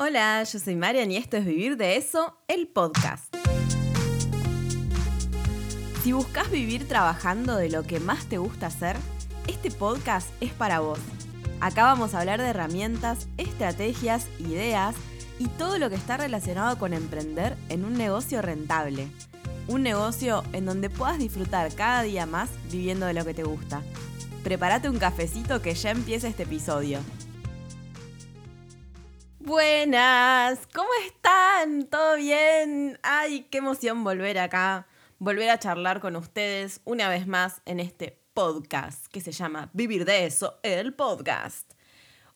Hola, yo soy Marian y esto es Vivir de Eso, el podcast. Si buscas vivir trabajando de lo que más te gusta hacer, este podcast es para vos. Acá vamos a hablar de herramientas, estrategias, ideas y todo lo que está relacionado con emprender en un negocio rentable. Un negocio en donde puedas disfrutar cada día más viviendo de lo que te gusta. Prepárate un cafecito que ya empieza este episodio. Buenas, ¿cómo están? ¿Todo bien? Ay, qué emoción volver acá, volver a charlar con ustedes una vez más en este podcast que se llama Vivir de eso, el podcast.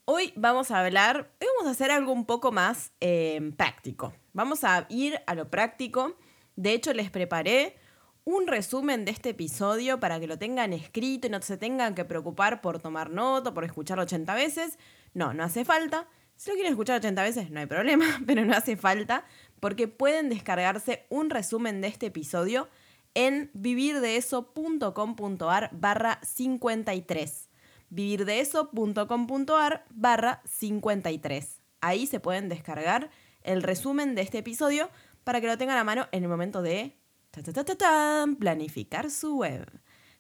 Hoy vamos a hablar, hoy vamos a hacer algo un poco más eh, práctico. Vamos a ir a lo práctico. De hecho, les preparé un resumen de este episodio para que lo tengan escrito y no se tengan que preocupar por tomar nota, por escucharlo 80 veces. No, no hace falta. Si lo quieren escuchar 80 veces, no hay problema, pero no hace falta, porque pueden descargarse un resumen de este episodio en vivirdeeso.com.ar barra 53. vivirdeeso.com.ar barra 53. Ahí se pueden descargar el resumen de este episodio para que lo tengan a mano en el momento de planificar su web.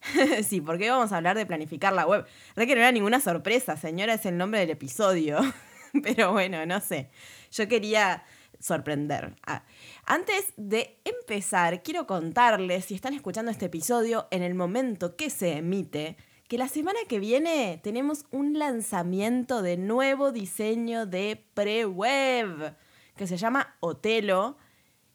sí, porque vamos a hablar de planificar la web. Re que no era ninguna sorpresa, señora, es el nombre del episodio. Pero bueno, no sé. Yo quería sorprender. Ah, antes de empezar, quiero contarles, si están escuchando este episodio en el momento que se emite, que la semana que viene tenemos un lanzamiento de nuevo diseño de pre-web que se llama Otelo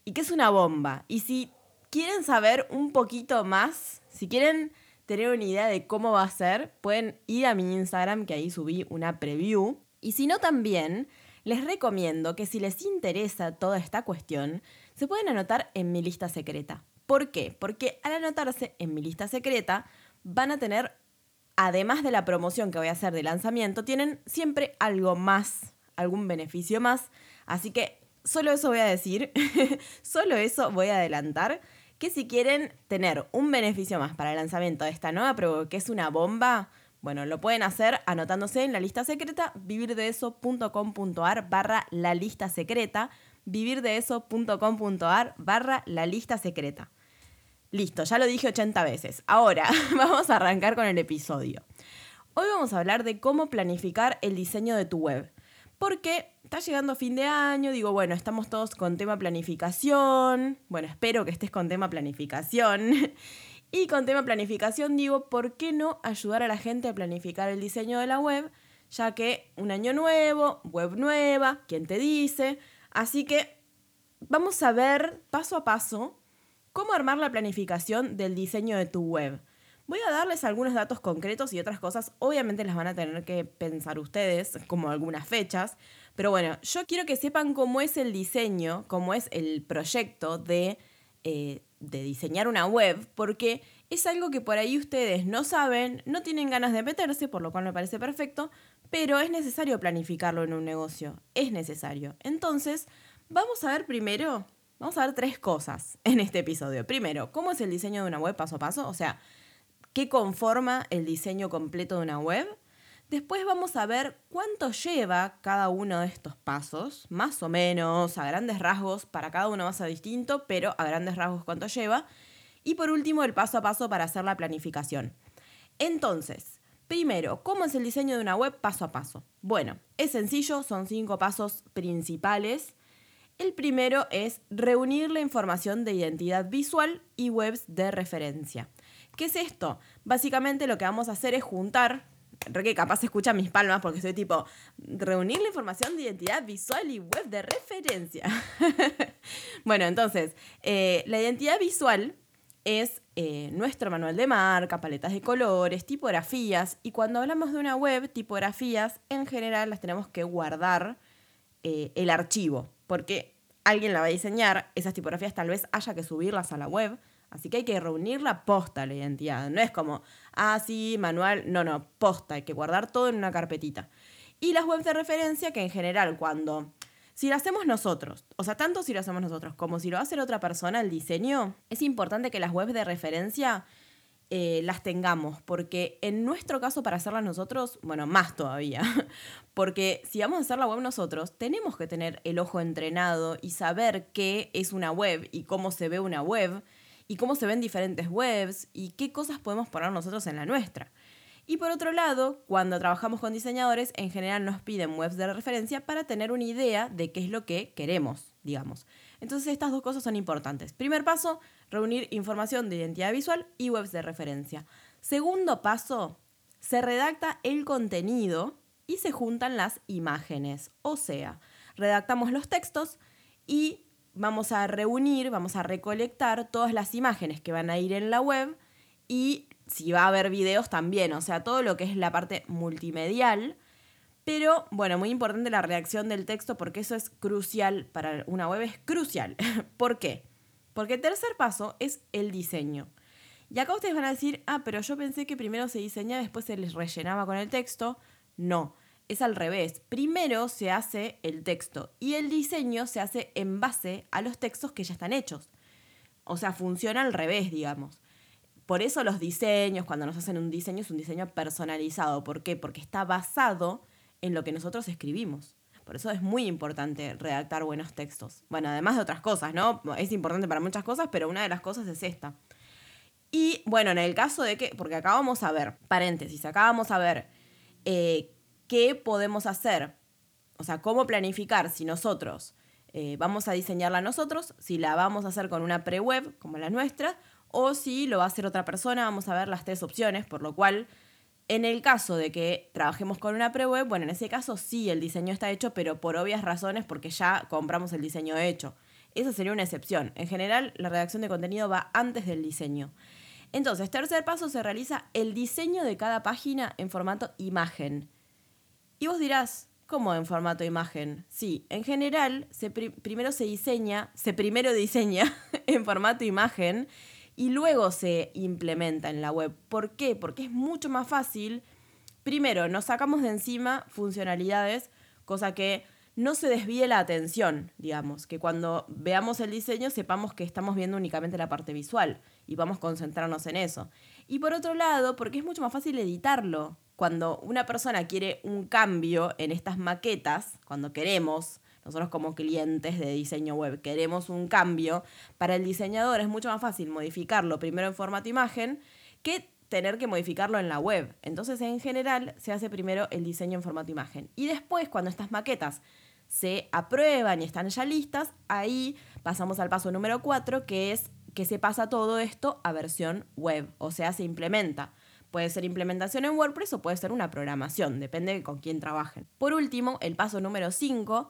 y que es una bomba. Y si quieren saber un poquito más, si quieren tener una idea de cómo va a ser, pueden ir a mi Instagram que ahí subí una preview y si no también, les recomiendo que si les interesa toda esta cuestión, se pueden anotar en mi lista secreta. ¿Por qué? Porque al anotarse en mi lista secreta van a tener, además de la promoción que voy a hacer de lanzamiento, tienen siempre algo más, algún beneficio más. Así que solo eso voy a decir, solo eso voy a adelantar, que si quieren tener un beneficio más para el lanzamiento de esta nueva prueba, que es una bomba, bueno, lo pueden hacer anotándose en la lista secreta, vivirdeeso.com.ar barra la lista secreta, vivirdeeso.com.ar barra la lista secreta. Listo, ya lo dije 80 veces. Ahora vamos a arrancar con el episodio. Hoy vamos a hablar de cómo planificar el diseño de tu web. Porque está llegando fin de año, digo, bueno, estamos todos con tema planificación. Bueno, espero que estés con tema planificación. Y con tema planificación digo, ¿por qué no ayudar a la gente a planificar el diseño de la web? Ya que un año nuevo, web nueva, ¿quién te dice? Así que vamos a ver paso a paso cómo armar la planificación del diseño de tu web. Voy a darles algunos datos concretos y otras cosas, obviamente las van a tener que pensar ustedes, como algunas fechas, pero bueno, yo quiero que sepan cómo es el diseño, cómo es el proyecto de eh, de diseñar una web, porque es algo que por ahí ustedes no saben, no tienen ganas de meterse, por lo cual me parece perfecto, pero es necesario planificarlo en un negocio, es necesario. Entonces, vamos a ver primero, vamos a ver tres cosas en este episodio. Primero, ¿cómo es el diseño de una web paso a paso? O sea, ¿qué conforma el diseño completo de una web? Después vamos a ver cuánto lleva cada uno de estos pasos, más o menos, a grandes rasgos, para cada uno va a ser distinto, pero a grandes rasgos cuánto lleva. Y por último, el paso a paso para hacer la planificación. Entonces, primero, ¿cómo es el diseño de una web paso a paso? Bueno, es sencillo, son cinco pasos principales. El primero es reunir la información de identidad visual y webs de referencia. ¿Qué es esto? Básicamente lo que vamos a hacer es juntar re que capaz escucha mis palmas porque soy tipo, reunir la información de identidad visual y web de referencia. bueno, entonces, eh, la identidad visual es eh, nuestro manual de marca, paletas de colores, tipografías, y cuando hablamos de una web, tipografías, en general las tenemos que guardar eh, el archivo, porque alguien la va a diseñar, esas tipografías tal vez haya que subirlas a la web, Así que hay que reunir la posta, la identidad. No es como, ah, sí, manual. No, no, posta. Hay que guardar todo en una carpetita. Y las webs de referencia, que en general, cuando. Si lo hacemos nosotros, o sea, tanto si lo hacemos nosotros como si lo hace otra persona, el diseño, es importante que las webs de referencia eh, las tengamos, porque en nuestro caso para hacerlas nosotros, bueno, más todavía, porque si vamos a hacer la web nosotros, tenemos que tener el ojo entrenado y saber qué es una web y cómo se ve una web y cómo se ven diferentes webs y qué cosas podemos poner nosotros en la nuestra. Y por otro lado, cuando trabajamos con diseñadores, en general nos piden webs de referencia para tener una idea de qué es lo que queremos, digamos. Entonces estas dos cosas son importantes. Primer paso, reunir información de identidad visual y webs de referencia. Segundo paso, se redacta el contenido y se juntan las imágenes. O sea, redactamos los textos y vamos a reunir, vamos a recolectar todas las imágenes que van a ir en la web y si va a haber videos también, o sea, todo lo que es la parte multimedial. Pero bueno, muy importante la reacción del texto porque eso es crucial para una web, es crucial. ¿Por qué? Porque el tercer paso es el diseño. Y acá ustedes van a decir, ah, pero yo pensé que primero se diseñaba, después se les rellenaba con el texto. No, es al revés. Primero se hace el texto y el diseño se hace en base a los textos que ya están hechos. O sea, funciona al revés, digamos. Por eso los diseños, cuando nos hacen un diseño, es un diseño personalizado. ¿Por qué? Porque está basado en lo que nosotros escribimos. Por eso es muy importante redactar buenos textos. Bueno, además de otras cosas, ¿no? Es importante para muchas cosas, pero una de las cosas es esta. Y bueno, en el caso de que, porque acá vamos a ver, paréntesis, acá vamos a ver eh, qué podemos hacer, o sea, cómo planificar si nosotros eh, vamos a diseñarla nosotros, si la vamos a hacer con una pre-web como la nuestra, o si lo va a hacer otra persona, vamos a ver las tres opciones, por lo cual en el caso de que trabajemos con una pre-web, bueno, en ese caso sí el diseño está hecho, pero por obvias razones porque ya compramos el diseño hecho. Esa sería una excepción. En general, la redacción de contenido va antes del diseño. Entonces, tercer paso, se realiza el diseño de cada página en formato imagen. Y vos dirás, ¿cómo en formato imagen? Sí, en general, se primero se diseña, se primero diseña en formato imagen y luego se implementa en la web. ¿Por qué? Porque es mucho más fácil. Primero, nos sacamos de encima funcionalidades, cosa que no se desvíe la atención, digamos, que cuando veamos el diseño sepamos que estamos viendo únicamente la parte visual y vamos a concentrarnos en eso. Y por otro lado, porque es mucho más fácil editarlo. Cuando una persona quiere un cambio en estas maquetas, cuando queremos nosotros como clientes de diseño web queremos un cambio, para el diseñador es mucho más fácil modificarlo primero en formato imagen que tener que modificarlo en la web. Entonces, en general, se hace primero el diseño en formato imagen. Y después, cuando estas maquetas se aprueban y están ya listas, ahí pasamos al paso número 4, que es que se pasa todo esto a versión web, o sea, se implementa. Puede ser implementación en WordPress o puede ser una programación, depende con quién trabajen. Por último, el paso número 5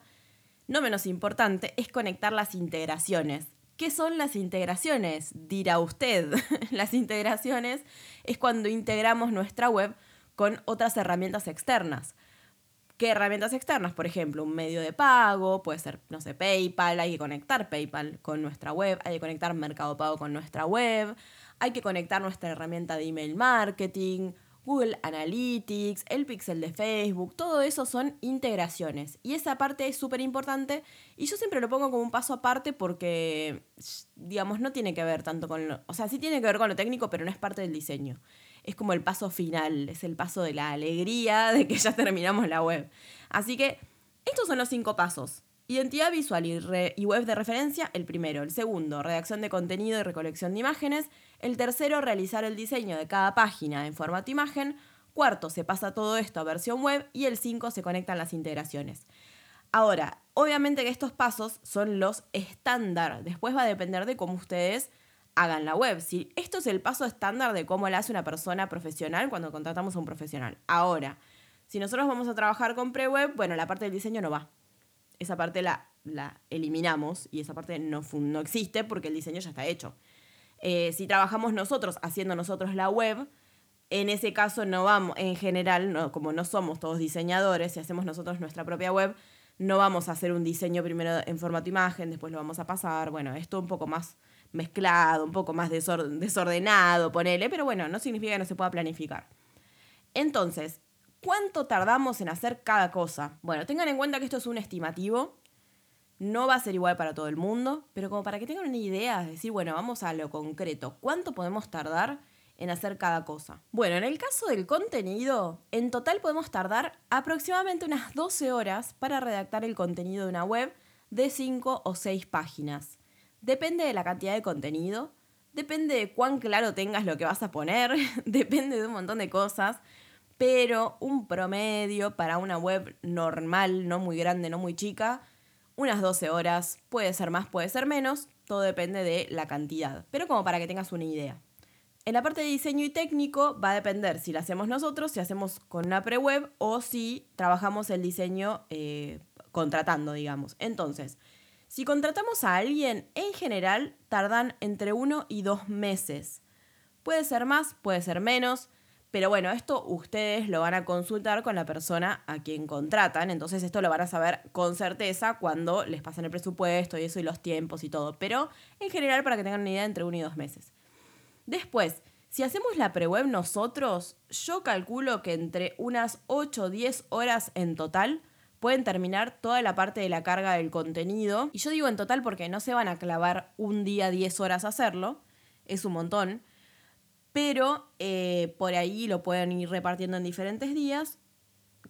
no menos importante, es conectar las integraciones. ¿Qué son las integraciones? Dirá usted. las integraciones es cuando integramos nuestra web con otras herramientas externas. ¿Qué herramientas externas? Por ejemplo, un medio de pago, puede ser, no sé, PayPal, hay que conectar PayPal con nuestra web, hay que conectar Mercado Pago con nuestra web, hay que conectar nuestra herramienta de email marketing, Google Analytics, el pixel de Facebook, todo eso son integraciones. Y esa parte es súper importante y yo siempre lo pongo como un paso aparte porque, digamos, no tiene que ver tanto con lo... O sea, sí tiene que ver con lo técnico, pero no es parte del diseño. Es como el paso final, es el paso de la alegría de que ya terminamos la web. Así que estos son los cinco pasos. Identidad visual y, web de referencia, el primero. El segundo, redacción de contenido y recolección de imágenes. El tercero, realizar el diseño de cada página en formato imagen. Cuarto, se pasa todo esto a versión web. Y el cinco, se conectan las integraciones. Ahora, obviamente que estos pasos son los estándar. Después va a depender de cómo ustedes hagan la web. Si esto es el paso estándar de cómo lo hace una persona profesional cuando contratamos a un profesional. Ahora, si nosotros vamos a trabajar con pre-web, bueno, la parte del diseño no va esa parte la, la eliminamos y esa parte no, no existe porque el diseño ya está hecho. Eh, si trabajamos nosotros haciendo nosotros la web, en ese caso no vamos, en general, no, como no somos todos diseñadores y hacemos nosotros nuestra propia web, no vamos a hacer un diseño primero en formato imagen, después lo vamos a pasar. Bueno, esto un poco más mezclado, un poco más desordenado, ponele, pero bueno, no significa que no se pueda planificar. Entonces, ¿Cuánto tardamos en hacer cada cosa? Bueno, tengan en cuenta que esto es un estimativo. No va a ser igual para todo el mundo, pero como para que tengan una idea, es decir, bueno, vamos a lo concreto. ¿Cuánto podemos tardar en hacer cada cosa. Bueno, en el caso del contenido, en total podemos tardar aproximadamente unas 12 horas para redactar el contenido de una web de 5 o 6 páginas. Depende de la cantidad de contenido, depende de cuán claro tengas lo que vas a poner, depende de un montón de cosas, pero un promedio para una web normal, no muy grande, no muy chica, unas 12 horas, puede ser más, puede ser menos, todo depende de la cantidad, pero como para que tengas una idea. En la parte de diseño y técnico va a depender si lo hacemos nosotros, si hacemos con una pre-web o si trabajamos el diseño eh, contratando, digamos. Entonces, si contratamos a alguien, en general tardan entre uno y dos meses. Puede ser más, puede ser menos, pero bueno, esto ustedes lo van a consultar con la persona a quien contratan, entonces esto lo van a saber con certeza cuando les pasan el presupuesto y eso y los tiempos y todo, pero en general para que tengan una idea entre uno y dos meses. Después, si hacemos la pre-web nosotros, yo calculo que entre unas 8 o 10 horas en total pueden terminar toda la parte de la carga del contenido. Y yo digo en total porque no se van a clavar un día 10 horas a hacerlo, es un montón. Pero eh, por ahí lo pueden ir repartiendo en diferentes días.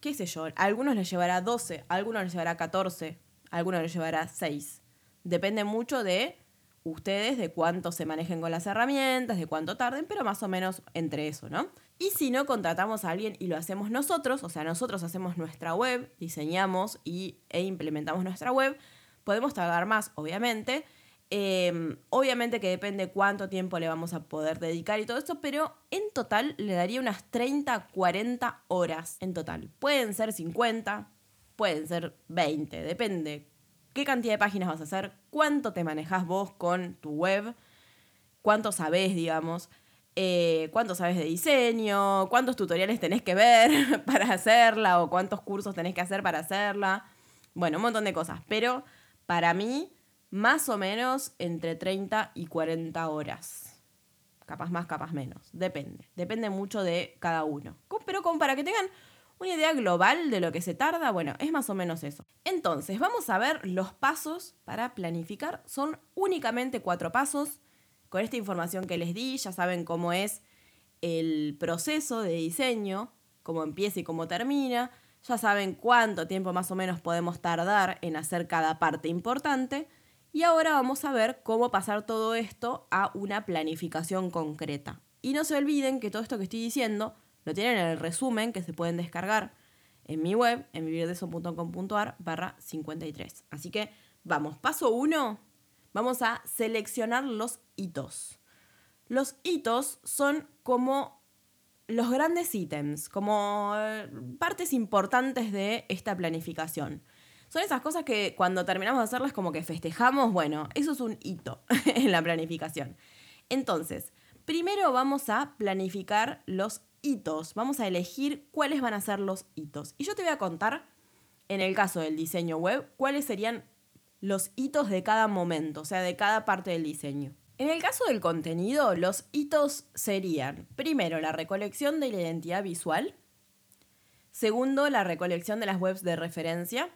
¿Qué sé yo? Algunos les llevará 12, a algunos les llevará 14, a algunos les llevará 6. Depende mucho de ustedes, de cuánto se manejen con las herramientas, de cuánto tarden, pero más o menos entre eso, ¿no? Y si no contratamos a alguien y lo hacemos nosotros, o sea, nosotros hacemos nuestra web, diseñamos y, e implementamos nuestra web, podemos tardar más, obviamente. Em, obviamente que depende cuánto tiempo le vamos a poder dedicar y todo esto, pero en total le daría unas 30, 40 horas en total. Pueden ser 50, pueden ser 20, depende qué cantidad de páginas vas a hacer, cuánto te manejas vos con tu web, cuánto sabés, digamos. Eh, cuánto sabes de diseño, cuántos tutoriales tenés que ver para hacerla o cuántos cursos tenés que hacer para hacerla. Bueno, un montón de cosas. Pero para mí, más o menos entre 30 y 40 horas. Capaz más, capaz menos. Depende. Depende mucho de cada uno. Pero como para que tengan una idea global de lo que se tarda, bueno, es más o menos eso. Entonces, vamos a ver los pasos para planificar. Son únicamente cuatro pasos con esta información que les di, ya saben cómo es el proceso de diseño, cómo empieza y cómo termina, ya saben cuánto tiempo más o menos podemos tardar en hacer cada parte importante. Y ahora vamos a ver cómo pasar todo esto a una planificación concreta. Y no se olviden que todo esto que estoy diciendo lo tienen en el resumen que se pueden descargar en mi web, en vivirdeso.com.ar barra 53. Así que vamos, paso 1, vamos a seleccionar los hitos. Los hitos son como los grandes ítems, como eh, partes importantes de esta planificación. Son esas cosas que cuando terminamos de hacerlas como que festejamos, bueno, eso es un hito en la planificación. Entonces, primero vamos a planificar los hitos, vamos a elegir cuáles van a ser los hitos. Y yo te voy a contar, en el caso del diseño web, cuáles serían los hitos de cada momento, o sea, de cada parte del diseño. En el caso del contenido, los hitos serían, primero, la recolección de la identidad visual, segundo, la recolección de las webs de referencia,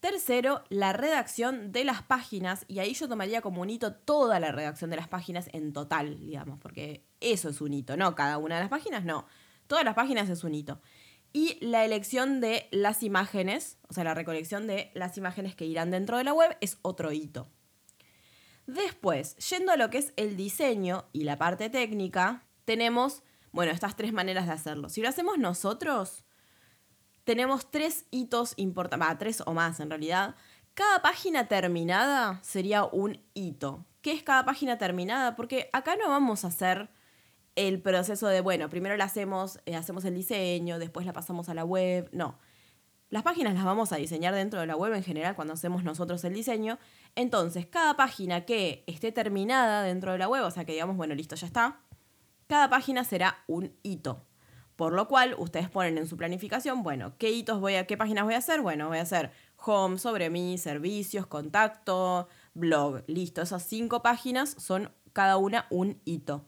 tercero, la redacción de las páginas, y ahí yo tomaría como un hito toda la redacción de las páginas en total, digamos, porque eso es un hito, no cada una de las páginas, no, todas las páginas es un hito y la elección de las imágenes, o sea, la recolección de las imágenes que irán dentro de la web es otro hito. Después, yendo a lo que es el diseño y la parte técnica, tenemos, bueno, estas tres maneras de hacerlo. Si lo hacemos nosotros, tenemos tres hitos importantes, tres o más en realidad. Cada página terminada sería un hito. ¿Qué es cada página terminada? Porque acá no vamos a hacer el proceso de, bueno, primero la hacemos, eh, hacemos el diseño, después la pasamos a la web. No. Las páginas las vamos a diseñar dentro de la web en general cuando hacemos nosotros el diseño. Entonces, cada página que esté terminada dentro de la web, o sea que digamos, bueno, listo, ya está, cada página será un hito. Por lo cual, ustedes ponen en su planificación, bueno, ¿qué hitos voy a, qué páginas voy a hacer? Bueno, voy a hacer home, sobre mí, servicios, contacto, blog. Listo, esas cinco páginas son cada una un hito.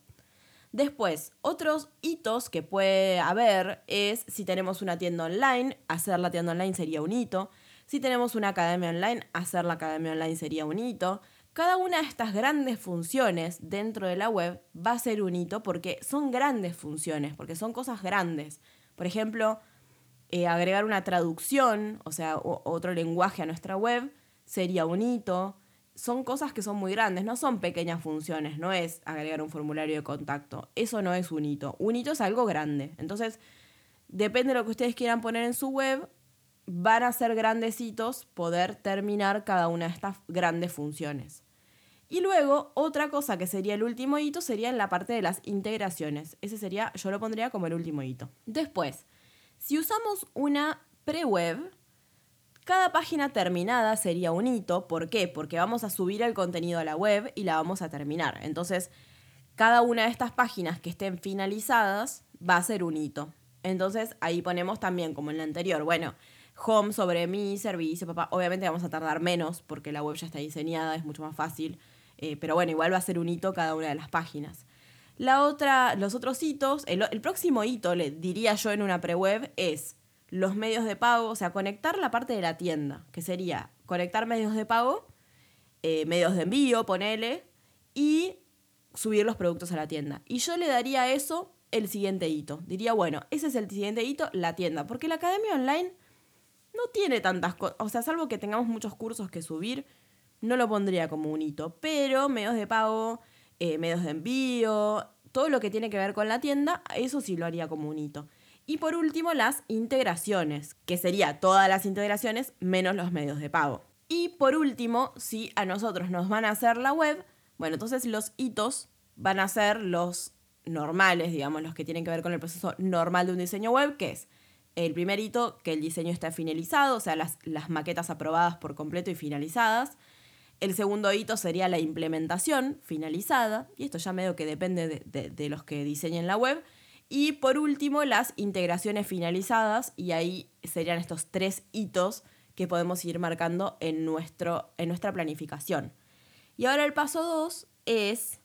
Después, otros hitos que puede haber es si tenemos una tienda online, hacer la tienda online sería un hito. Si tenemos una academia online, hacer la academia online sería un hito. Cada una de estas grandes funciones dentro de la web va a ser un hito porque son grandes funciones, porque son cosas grandes. Por ejemplo, eh, agregar una traducción, o sea, otro lenguaje a nuestra web, sería un hito. Son cosas que son muy grandes, no son pequeñas funciones, no es agregar un formulario de contacto. Eso no es un hito. Un hito es algo grande. Entonces, depende de lo que ustedes quieran poner en su web, van a ser grandes hitos poder terminar cada una de estas grandes funciones. Y luego, otra cosa que sería el último hito sería en la parte de las integraciones. Ese sería, yo lo pondría como el último hito. Después, si usamos una pre-web, cada página terminada sería un hito. ¿Por qué? Porque vamos a subir el contenido a la web y la vamos a terminar. Entonces, cada una de estas páginas que estén finalizadas va a ser un hito. Entonces, ahí ponemos también, como en la anterior, bueno, home sobre mi servicio, papá. Obviamente vamos a tardar menos porque la web ya está diseñada, es mucho más fácil. Eh, pero bueno, igual va a ser un hito cada una de las páginas. La otra, los otros hitos, el, próximo hito, le diría yo en una pre-web, es los medios de pago, o sea, conectar la parte de la tienda, que sería conectar medios de pago, eh, medios de envío, ponele, y subir los productos a la tienda. Y yo le daría a eso el siguiente hito. Diría, bueno, ese es el siguiente hito, la tienda, porque la academia online no tiene tantas cosas, o sea, salvo que tengamos muchos cursos que subir, no lo pondría como un hito, pero medios de pago, eh, medios de envío, todo lo que tiene que ver con la tienda, eso sí lo haría como un hito. Y por último, las integraciones, que sería todas las integraciones menos los medios de pago. Y por último, si a nosotros nos van a hacer la web, bueno, entonces los hitos van a ser los normales, digamos, los que tienen que ver con el proceso normal de un diseño web, que es el primer hito, que el diseño está finalizado, o sea, las, las maquetas aprobadas por completo y finalizadas. El segundo hito sería la implementación finalizada, y esto ya medio que depende de, los que diseñen la web. Y por último, las integraciones finalizadas, y ahí serían estos tres hitos que podemos ir marcando en, nuestro, en nuestra planificación. Y ahora el paso dos es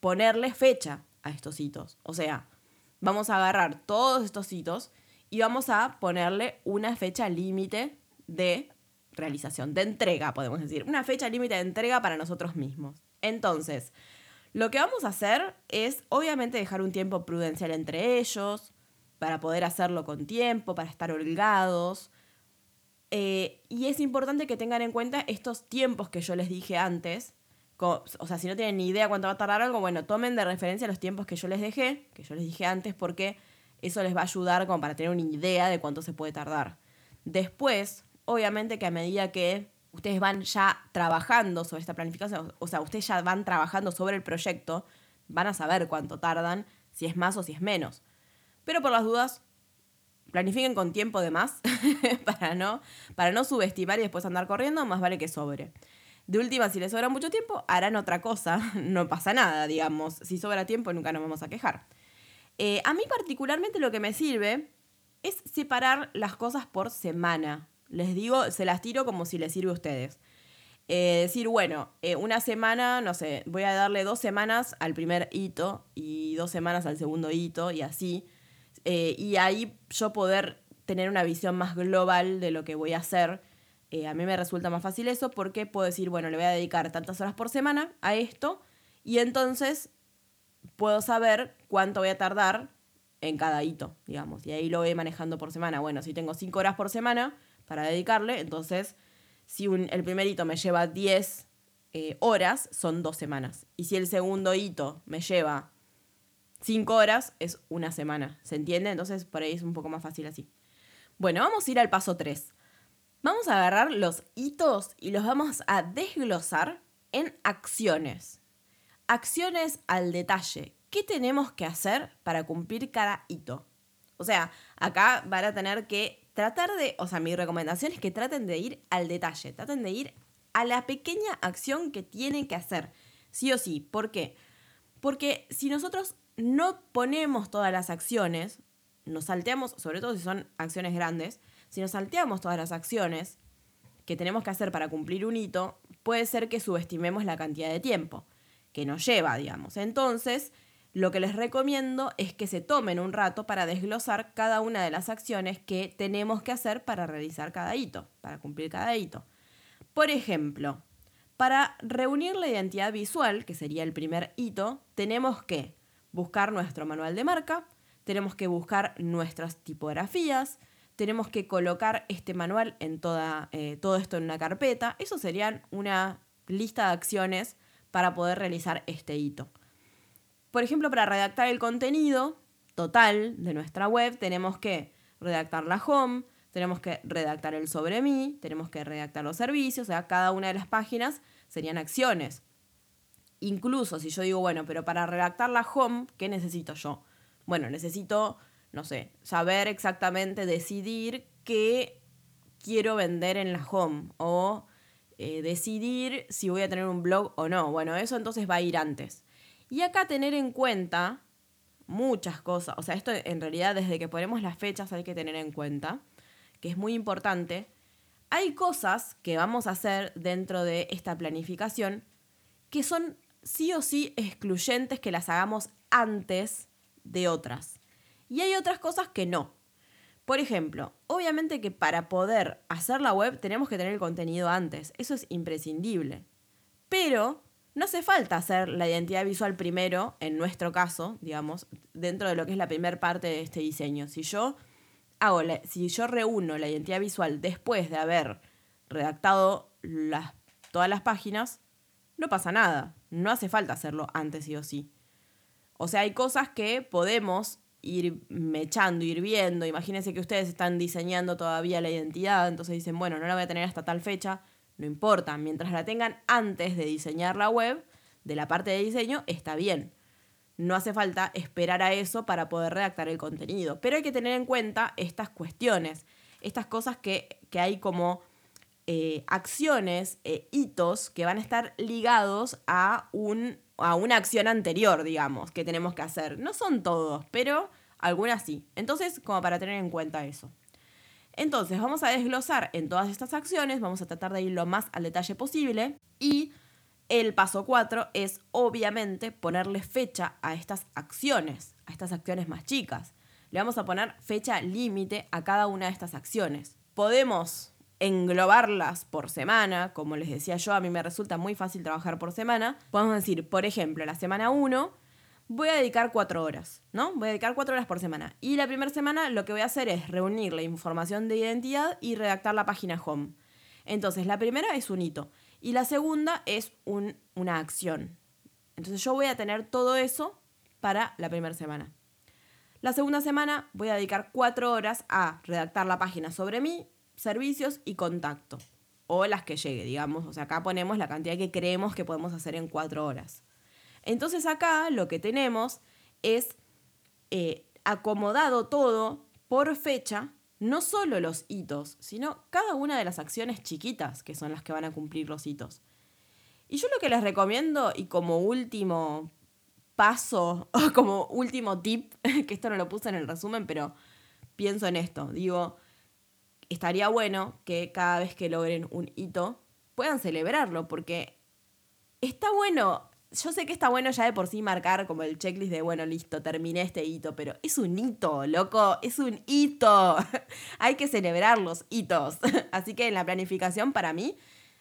ponerle fecha a estos hitos. O sea, vamos a agarrar todos estos hitos y vamos a ponerle una fecha límite de realización, de entrega, podemos decir. Una fecha límite de entrega para nosotros mismos. Entonces, lo que vamos a hacer es, obviamente, dejar un tiempo prudencial entre ellos, para poder hacerlo con tiempo, para estar holgados. Eh, y es importante que tengan en cuenta estos tiempos que yo les dije antes. O sea, si no tienen ni idea cuánto va a tardar algo, bueno, tomen de referencia los tiempos que yo les dejé, que yo les dije antes, porque eso les va a ayudar como para tener una idea de cuánto se puede tardar. Después, obviamente que a medida que ustedes van ya trabajando sobre esta planificación, o sea, ustedes ya van trabajando sobre el proyecto, van a saber cuánto tardan, si es más o si es menos. Pero por las dudas, planifiquen con tiempo de más para, no, para no subestimar y después andar corriendo, más vale que sobre. De última, si les sobra mucho tiempo, harán otra cosa, no pasa nada, digamos. Si sobra tiempo, nunca nos vamos a quejar. Eh, a mí particularmente lo que me sirve es separar las cosas por semana. Les digo, se las tiro como si les sirve a ustedes. Eh, decir, bueno, eh, una semana, no sé, voy a darle dos semanas al primer hito y dos semanas al segundo hito y así. y ahí yo poder tener una visión más global de lo que voy a hacer. a mí me resulta más fácil eso porque puedo decir, bueno, le voy a dedicar tantas horas por semana a esto y entonces puedo saber cuánto voy a tardar en cada hito, digamos. Y ahí lo voy manejando por semana. Bueno, si tengo 5 horas por semana para dedicarle, entonces si el primer hito me lleva 10 eh, horas, son dos semanas. Y si el segundo hito me lleva 5 horas, es una semana. ¿Se entiende? Entonces por ahí es un poco más fácil así. Bueno, vamos a ir al paso 3. Vamos a agarrar los hitos y los vamos a desglosar en acciones acciones al detalle. ¿Qué tenemos que hacer para cumplir cada hito? O sea, acá van a tener que tratar de, o sea, mi recomendación es que traten de ir al detalle, traten de ir a la pequeña acción que tienen que hacer, sí o sí. ¿Por qué? Porque si nosotros no ponemos todas las acciones, nos salteamos, sobre todo si son acciones grandes, si nos salteamos todas las acciones que tenemos que hacer para cumplir un hito, puede ser que subestimemos la cantidad de tiempo que nos lleva, digamos. Entonces, lo que les recomiendo es que se tomen un rato para desglosar cada una de las acciones que tenemos que hacer para realizar cada hito, para cumplir cada hito. Por ejemplo, Para reunir la identidad visual, que sería el primer hito, tenemos que buscar nuestro manual de marca, tenemos que buscar nuestras tipografías, tenemos que colocar este manual en toda, eh, todo esto en una carpeta. Eso serían una lista de acciones para poder realizar este hito. Por ejemplo, para redactar el contenido total de nuestra web, tenemos que redactar la home, tenemos que redactar el sobre mí, tenemos que redactar los servicios, o sea, cada una de las páginas serían acciones. Incluso si yo digo, bueno, pero para redactar la home, ¿qué necesito yo? Bueno, necesito, no sé, saber exactamente, decidir qué quiero vender en la home o eh, decidir si voy a tener un blog o no. Bueno, eso entonces va a ir antes. Y acá tener en cuenta muchas cosas, o sea, esto en realidad desde que ponemos las fechas hay que tener en cuenta, que es muy importante. Hay cosas que vamos a hacer dentro de esta planificación que son sí o sí excluyentes que las hagamos antes de otras. Y hay otras cosas que no. Por ejemplo, obviamente que para poder hacer la web tenemos que tener el contenido antes, eso es imprescindible. Pero no hace falta hacer la identidad visual primero, en nuestro caso, digamos, dentro de lo que es la primera parte de este diseño. Si yo hago si yo reúno la identidad visual después de haber redactado las, todas las páginas, no pasa nada. No hace falta hacerlo antes sí o sí. O sea, hay cosas que podemos ir mechando, ir viendo. Imagínense que ustedes están diseñando todavía la identidad, entonces dicen, bueno, no la voy a tener hasta tal fecha. No importa, mientras la tengan antes de diseñar la web, de la parte de diseño, está bien. No hace falta esperar a eso para poder redactar el contenido. Pero hay que tener en cuenta estas cuestiones, estas cosas que, que hay como eh, acciones, eh, hitos que van a estar ligados a, un, a una acción anterior, digamos, que tenemos que hacer. No son todos, pero algunas sí. Entonces, como para tener en cuenta eso. Entonces, vamos a desglosar en todas estas acciones, vamos a tratar de ir lo más al detalle posible y el paso 4 es obviamente ponerle fecha a estas acciones, a estas acciones más chicas. Le vamos a poner fecha límite a cada una de estas acciones. Podemos englobarlas por semana, como les decía yo, a mí me resulta muy fácil trabajar por semana. Podemos decir, por ejemplo, la semana 1 voy a dedicar cuatro horas, ¿no? Voy a dedicar cuatro horas por semana. Y la primera semana lo que voy a hacer es reunir la información de identidad y redactar la página home. Entonces, la primera es un hito y la segunda es una acción. Entonces, yo voy a tener todo eso para la primera semana. La segunda semana voy a dedicar cuatro horas a redactar la página sobre mí servicios y contacto. O las que llegue, digamos. O sea, acá ponemos la cantidad que creemos que podemos hacer en cuatro horas. Entonces acá lo que tenemos es eh, acomodado todo por fecha, no solo los hitos, sino cada una de las acciones chiquitas que son las que van a cumplir los hitos. Y yo lo que les recomiendo y como último paso, o como último tip, que esto no lo puse en el resumen, pero pienso en esto, digo, estaría bueno que cada vez que logren un hito puedan celebrarlo, porque está bueno, yo sé que está bueno ya de por sí marcar como el checklist de, bueno, listo, terminé este hito, pero es un hito, loco, es un hito. Hay que celebrar los hitos. Así que en la planificación para mí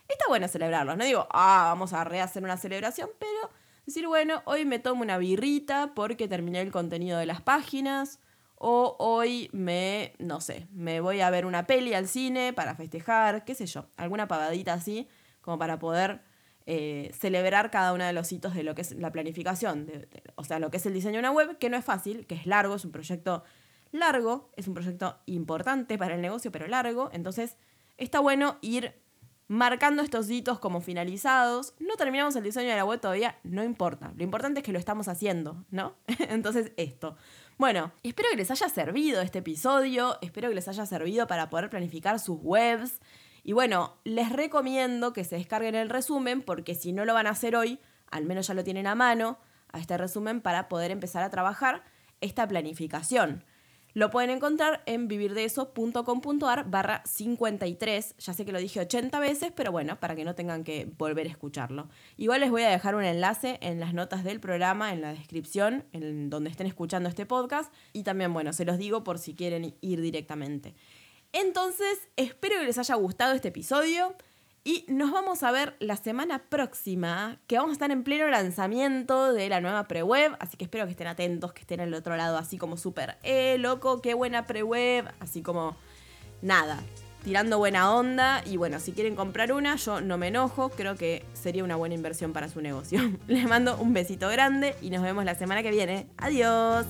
está bueno celebrarlos. No digo, ah, vamos a rehacer una celebración, pero decir, bueno, hoy me tomo una birrita porque terminé el contenido de las páginas o hoy me, no sé, me voy a ver una peli al cine para festejar, qué sé yo, alguna pavadita así, como para poder eh, celebrar cada uno de los hitos de lo que es la planificación, o sea, lo que es el diseño de una web, que no es fácil, que es largo, es un proyecto largo, es un proyecto importante para el negocio, pero largo, entonces está bueno ir marcando estos hitos como finalizados. No terminamos el diseño de la web todavía, no importa. Lo importante es que lo estamos haciendo, ¿no? Entonces, esto. Bueno, espero que les haya servido este episodio, espero que les haya servido para poder planificar sus webs. Y bueno, les recomiendo que se descarguen el resumen porque si no lo van a hacer hoy, al menos ya lo tienen a mano, a este resumen para poder empezar a trabajar esta planificación. Lo pueden encontrar en vivirdeeso.com.ar barra 53. Ya sé que lo dije 80 veces, pero bueno, para que no tengan que volver a escucharlo. Igual les voy a dejar un enlace en las notas del programa, en la descripción, en donde estén escuchando este podcast. Y también, bueno, se los digo por si quieren ir directamente. Entonces, espero que les haya gustado este episodio. Y nos vamos a ver la semana próxima, que vamos a estar en pleno lanzamiento de la nueva pre-web, así que espero que estén atentos, que estén al otro lado, así como súper, eh, loco, qué buena pre-web, así como nada, tirando buena onda. Y bueno, si quieren comprar una, yo no me enojo, creo que sería una buena inversión para su negocio. Les mando un besito grande y nos vemos la semana que viene. Adiós.